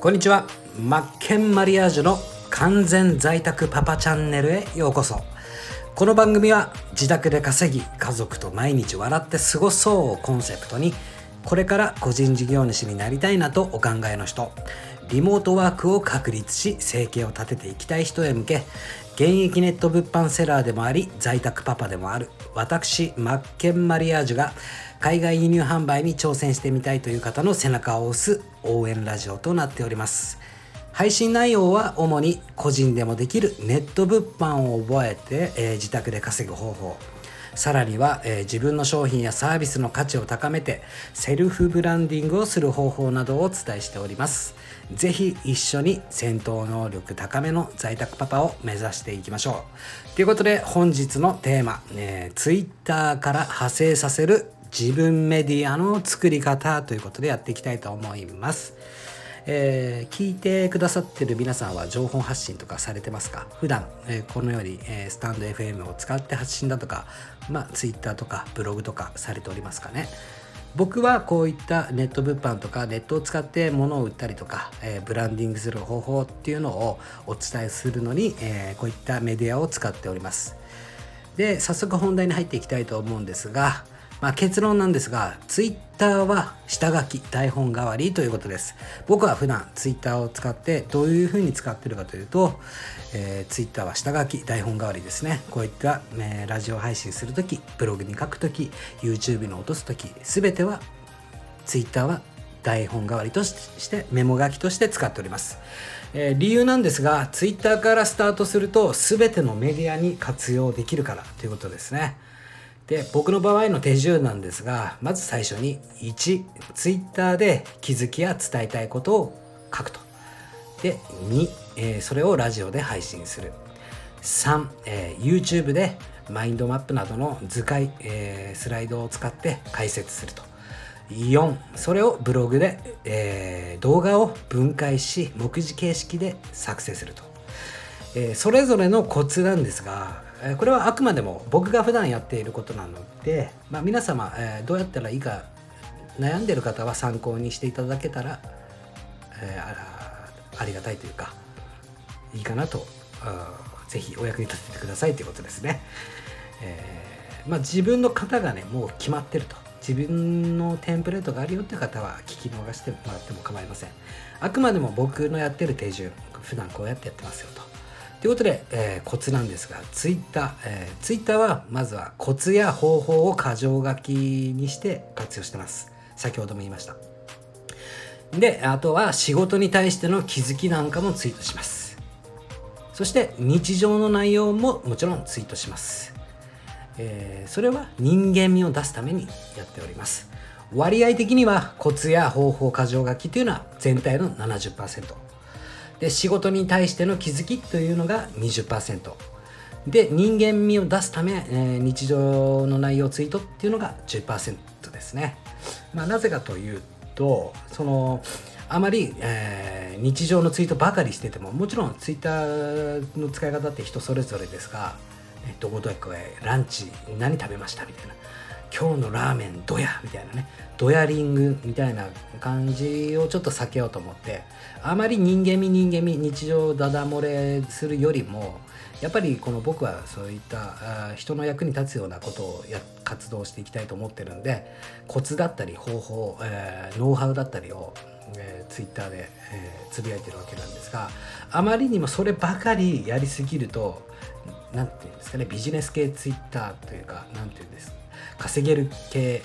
こんにちは。マッケンマリアージュの完全在宅パパチャンネルへようこそ。この番組は自宅で稼ぎ家族と毎日笑って過ごそうをコンセプトにこれから個人事業主になりたいなとお考えの人リモートワークを確立し生計を立てていきたい人へ向け現役ネット物販セラーでもあり在宅パパでもある私マッケンマリアージュが海外輸入販売に挑戦してみたいという方の背中を押す応援ラジオとなっております。配信内容は主に個人でもできるネット物販を覚えて、えー、自宅で稼ぐ方法。さらには、えー、自分の商品やサービスの価値を高めてセルフブランディングをする方法などをお伝えしております。ぜひ一緒に戦闘能力高めの在宅パパを目指していきましょう。ということで本日のテーマ、えー、Twitter から派生させる自分メディアの作り方ということでやっていきたいと思います。えー、聞いてくださってる皆さんは情報発信とかされてますか？普段、えー、このように、えー、スタンド FM を使って発信だとか、まあ、Twitter とかブログとかされておりますかね？僕はこういったネット物販とかネットを使って物を売ったりとか、えー、ブランディングする方法っていうのをお伝えするのに、えー、こういったメディアを使っております。で早速本題に入っていきたいと思うんですがまあ、結論なんですが、ツイッターは下書き、台本代わりということです。僕は普段ツイッターを使ってどういうふうに使ってるかというと、えー、ツイッターは下書き、台本代わりですね。こういった、えー、ラジオ配信するとき、ブログに書くとき、YouTube に落とすとき、すべてはツイッターは台本代わりとしてメモ書きとして使っております。えー、理由なんですが、ツイッターからスタートすると全てのメディアに活用できるからということですね。で僕の場合の手順なんですがまず最初に1 Twitter で気づきや伝えたいことを書くと。で2、えー、それをラジオで配信する。3、えー、YouTube でマインドマップなどの図解、えー、スライドを使って解説すると。4それをブログで、えー、動画を分解し目次形式で作成すると、えー、それぞれのコツなんですがこれはあくまでも僕が普段やっていることなので、まあ、皆様、えどうやったらいいか悩んでる方は参考にしていただけたら、えありがたいというかいいかなとぜひお役に立ててくださいということですね。えー、まあ、自分の型がねもう決まってると。自分のテンプレートがあるよって方は聞き逃してもらっても構いません。あくまでも僕のやってる手順普段こうやってやってますよと。ということで、えー、コツなんですが、ツイッター、えー、ツイッターはまずはコツや方法を箇条書きにして活用してます。先ほども言いました。で、あとは仕事に対しての気づきなんかもツイートします。そして日常の内容ももちろんツイートします。えー、それは人間味を出すためにやっております。割合的にはコツや方法箇条書きというのは全体の70%。で仕事に対しての気づきというのが20%で人間味を出すため、えー、日常の内容ツイートっていうのが10%ですね、まあ、なぜかというとそのあまり、えー、日常のツイートばかりしててももちろんツイッターの使い方って人それぞれですがどこどこへランチ何食べましたみたいな。今日のラーメンドヤみたいなねドヤリングみたいな感じをちょっと避けようと思ってあまり人間味人間味日常ダダ漏れするよりもやっぱりこの僕はそういった人の役に立つようなことをや活動していきたいと思ってるんでコツだったり方法、えー、ノウハウだったりを、えー、ツイッターで、えー、つぶやいてるわけなんですがあまりにもそればかりやりすぎると何て言うんですかねビジネス系ツイッターというか何て言うんですか稼げる系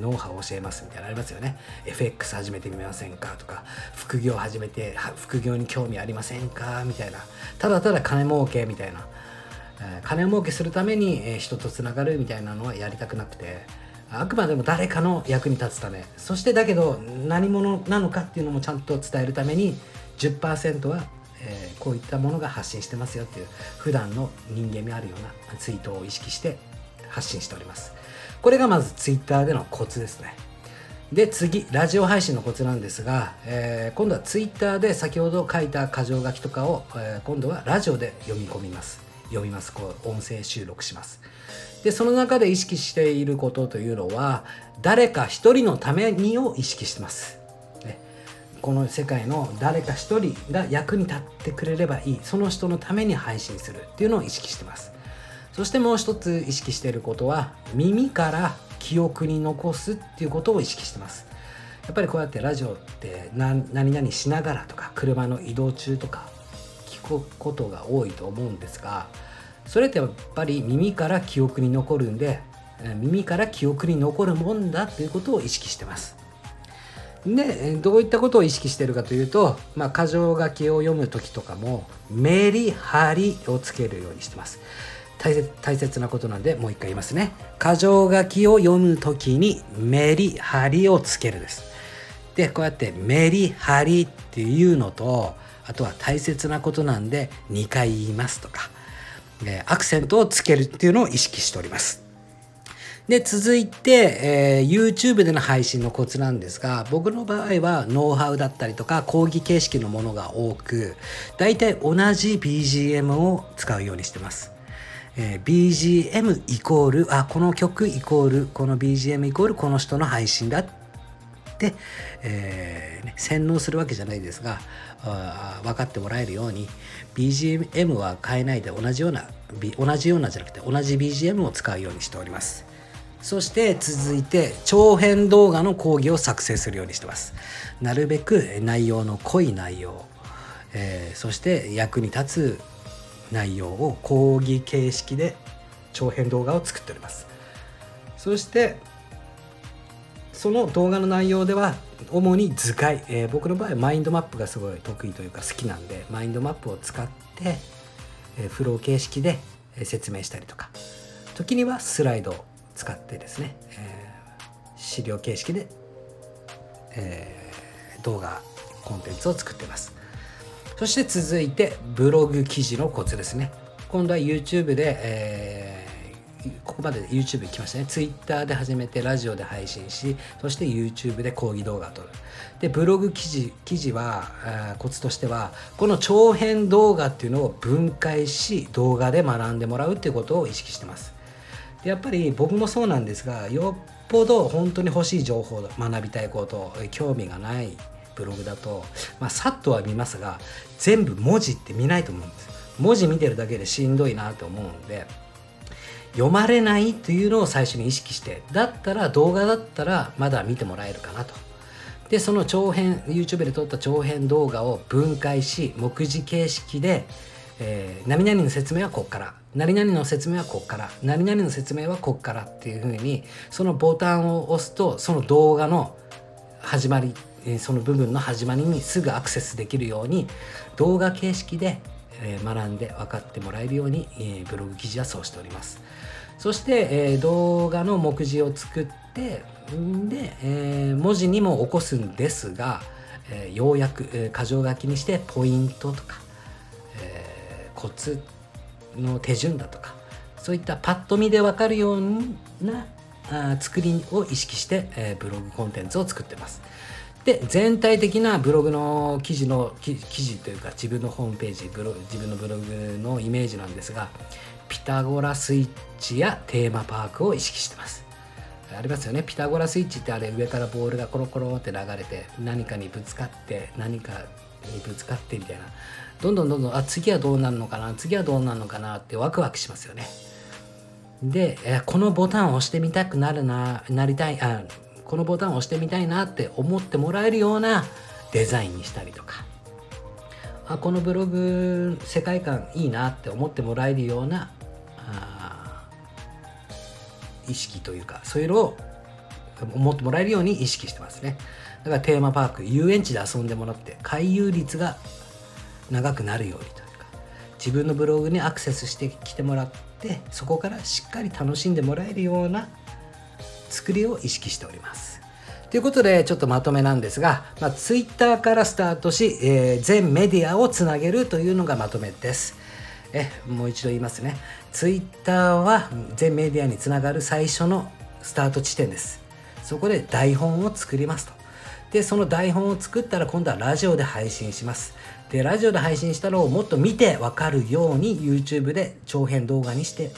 ノウハウを教えますみたいなのありますよね。FX 始めてみませんか？とか副業始めて副業に興味ありませんか？みたいな。ただただ金儲けみたいな、え、金儲けするために、人とつながるみたいなのはやりたくなくて。あくまでも誰かの役に立つため。そしてだけど何者なのかっていうのもちゃんと伝えるために10%はえ、こういったものが発信してますよっていう普段の人間味あるようなツイートを意識して発信しております。これがまず Twitter でのコツですね。で次ラジオ配信のコツなんですが、えー、今度は Twitter で先ほど書いた箇条書きとかを、えー、今度はラジオで読み込みます。読みます。こう音声収録します。でその中で意識していることというのは誰か一人のためにを意識してます、この世界の誰か一人が役に立ってくれればいい。その人のために配信するっていうのを意識してます。そしてもう一つ意識していることは耳から記憶に残すっていうことを意識してます。やっぱりこうやってラジオって何々しながらとか車の移動中とか聞くことが多いと思うんですがそれってやっぱり耳から記憶に残るんで耳から記憶に残るもんだということを意識してます。でどういったことを意識してるかというと、まあ、箇条書きを読む時とかもメリハリをつけるようにしてます。大切大切なことなんでもう一回言いますね。箇条書きを読む時にメリハリをつけるです。でこうやってメリハリっていうのとあとは大切なことなんで2回言いますとか。アクセントをつけるっていうのを意識しております。で続いて、えー、YouTube での配信のコツなんですが僕の場合はノウハウだったりとか講義形式のものが多く大体同じ BGM を使うようにしてます。えー、BGM イコールあこの曲イコールこの BGM イコールこの人の配信だって、えーね、洗脳するわけじゃないですがあ分かってもらえるように BGM は変えないで同じような同じようなじゃなくて同じ BGM を使うようにしております。そして続いて長編動画の講義を作成するようにしてます。なるべく内容の濃い内容、えー、そして役に立つ内容を講義形式で長編動画を作っております。そしてその動画の内容では主に図解、えー、僕の場合マインドマップがすごい得意というか好きなんでマインドマップを使って、えー、フロー形式で説明したりとか。時にはスライドを使ってですね、えー、資料形式で、え、動画コンテンツを作ってます。そして続いてブログ記事のコツですね。今度は YouTube で、えー、ここまで YouTube 来ましたね。Twitter で始めてラジオで配信しそして YouTube で講義動画を撮る。でブログ記事記事はコツとしてはこの長編動画っていうのを分解し動画で学んでもらうっていうことを意識してます。でやっぱり僕もそうなんですがよっぽど本当に欲しい情報学びたいこと興味がないブログだと、まあ、さっとは見ますが全部文字って見ないと思うんです。文字見てるだけでしんどいなと思うんで読まれないというのを最初に意識してだったら動画だったらまだ見てもらえるかなと。でその長編 YouTube で撮った長編動画を分解し目次形式で、えー、何々の説明はこっから何々の説明はこっから何々の説明はこっからっていうふうにそのボタンを押すとその動画の始まりその部分の始まりにすぐアクセスできるように動画形式で学んで分かってもらえるようにブログ記事はそうしておりますそして動画の目次を作ってで文字にも起こすんですが要約箇条書きにしてポイントとかコツの手順だとかそういったパッと見で分かるような作りを意識して、ブログコンテンツを作ってます。で全体的なブログの記事の記事というか自分のホームページブロ自分のブログのイメージなんですがピタゴラスイッチやテーマパークを意識してます。ありますよね。ピタゴラスイッチってあれ上からボールがコロコロって流れて何かにぶつかって何かにぶつかってみたいな。どんどんどんどんあ次はどうなるのかな次はどうなるのかなってワクワクしますよね。でこのボタンを押してみたくなるななりたいあこのボタンを押してみたいなって思ってもらえるようなデザインにしたりとか。あこのブログ世界観いいなって思ってもらえるような意識というかそういうのを思ってもらえるように意識してますね。だからテーマパーク遊園地で遊んでもらって回遊率が長くなるようにというか自分のブログにアクセスしてきてもらってそこからしっかり楽しんでもらえるような作りを意識しております。ということでちょっとまとめなんですが、まあ、Twitter からスタートし、えー、全メディアをつなげるというのがまとめです。えもう一度言いますね。Twitter は全メディアにつながる最初のスタート地点です。そこで台本を作りますと。で、その台本を作ったら今度はラジオで配信します。で、ラジオで配信したのをもっと見てわかるように YouTube で長編動画にして、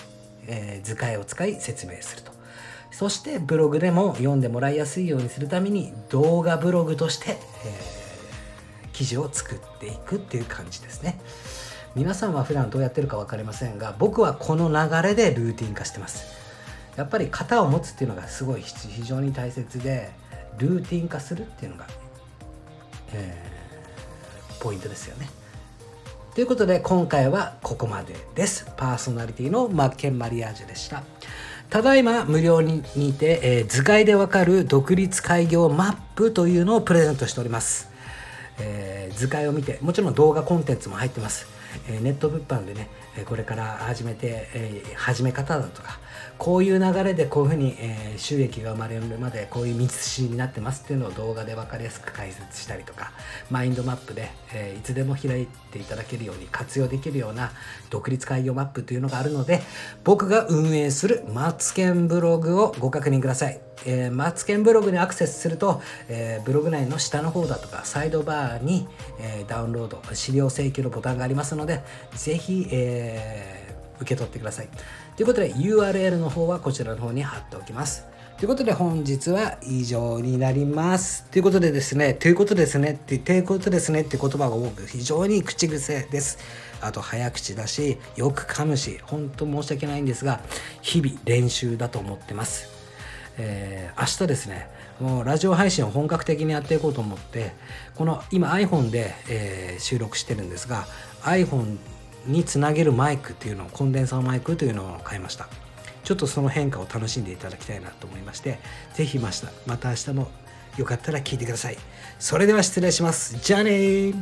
えー、図解を使い説明すると。そしてブログでも読んでもらいやすいようにするために動画ブログとして、え記事を作っていくっていう感じですね。皆さんは普段どうやってるか分かりませんが僕はこの流れでルーティン化してます。やっぱり型を持つっていうのがすごい非常に大切でルーティン化するっていうのが、えー、ポイントですよね。ということで今回はここまでです。パーソナリティのマッケンマリアージュでした。ただいま無料にて、えー、図解でわかる独立開業マップというのをプレゼントしております、えー、図解を見てもちろん動画コンテンツも入ってます。えネット物販でねこれから始めて、え始め方だとかこういう流れでこういうふうに、え収益が生まれるまでこういう道筋になってますっていうのを動画で分かりやすく解説したりとかマインドマップで、えいつでも開いていただけるように活用できるような独立開業マップというのがあるので僕が運営するマツケンブログをご確認ください。えー、マツケンブログにアクセスすると、えー、ブログ内の下の方だとかサイドバーに、えー、ダウンロード資料請求のボタンがありますのでぜひ、えー、受け取ってくださいということで URL の方はこちらの方に貼っておきますということで本日は以上になります。ということでですね、ということですねって、ということですねって言葉が僕非常に口癖です。あと早口だし、よく噛むし、本当申し訳ないんですが、日々練習だと思ってます。えー、明日ですねもうラジオ配信を本格的にやっていこうと思ってこの今 iPhone で、えー、収録してるんですが iPhone につなげるマイクっていうのをコンデンサーマイクというのを買いました。ちょっとその変化を楽しんでいただきたいなと思いまして是非また。また明日もよかったら聞いてください。それでは失礼します。じゃあね